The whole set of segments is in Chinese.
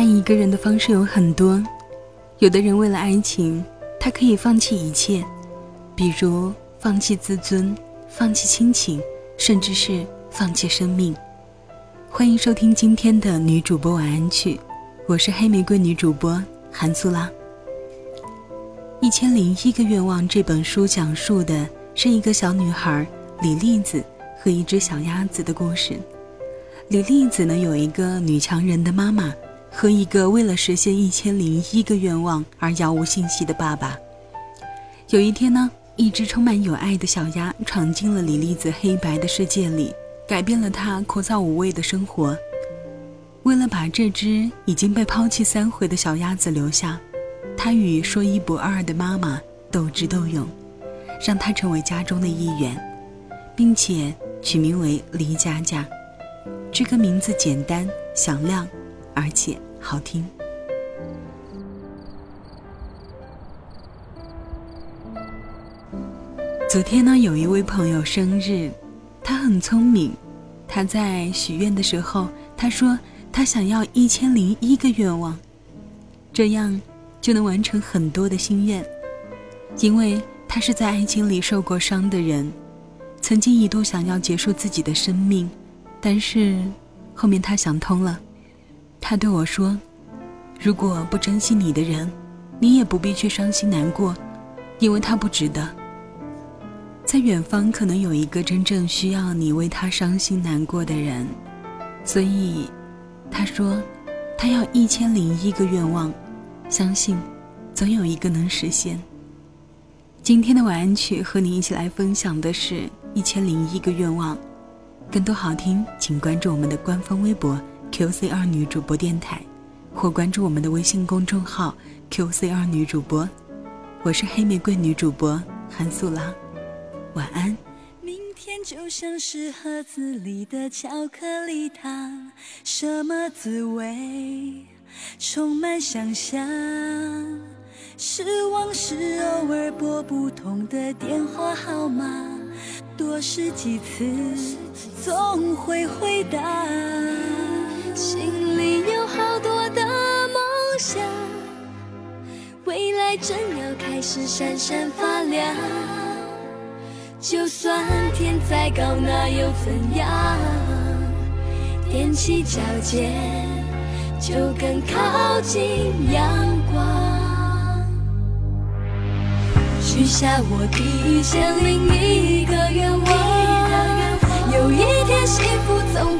爱一个人的方式有很多，有的人为了爱情，他可以放弃一切，比如放弃自尊、放弃亲情，甚至是放弃生命。欢迎收听今天的女主播晚安曲，我是黑玫瑰女主播韩苏拉。《一千零一个愿望》这本书讲述的是一个小女孩李栗子和一只小鸭子的故事。李栗子呢，有一个女强人的妈妈。和一个为了实现一千零一个愿望而杳无信息的爸爸。有一天呢，一只充满有爱的小鸭闯进了李丽子黑白的世界里，改变了他枯燥无味的生活。为了把这只已经被抛弃三回的小鸭子留下，他与说一不二的妈妈斗智斗勇，让它成为家中的一员，并且取名为黎佳佳。这个名字简单响亮。而且好听。昨天呢，有一位朋友生日，他很聪明。他在许愿的时候，他说他想要一千零一个愿望，这样就能完成很多的心愿。因为他是在爱情里受过伤的人，曾经一度想要结束自己的生命，但是后面他想通了。他对我说：“如果不珍惜你的人，你也不必去伤心难过，因为他不值得。在远方可能有一个真正需要你为他伤心难过的人，所以，他说，他要一千零一个愿望，相信，总有一个能实现。今天的晚安曲和你一起来分享的是一千零一个愿望，更多好听，请关注我们的官方微博。” QC 二女主播电台，或关注我们的微信公众号 QC 二女主播。我是黑玫瑰女主播韩素拉，晚安。明天就像是盒子里的巧克力糖，什么滋味？充满想象。失望是偶尔拨不通的电话号码，多试几次，总会回答。正要开始闪闪发亮。就算天再高，那又怎样？踮起脚尖，就更靠近阳光。许下我第一千零一个愿望，有一天幸福总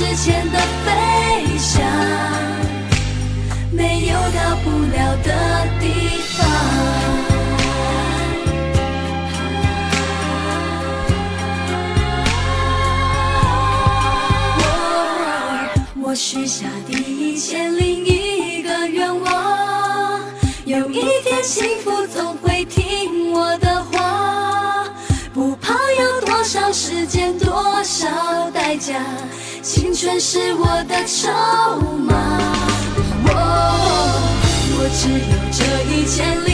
之前的飞翔，没有到不了的地方。我我许下第一千零一个愿望，有一天幸福总会听我的话，不怕要多少时间，多少代价，全是我的筹码。我我只有这一千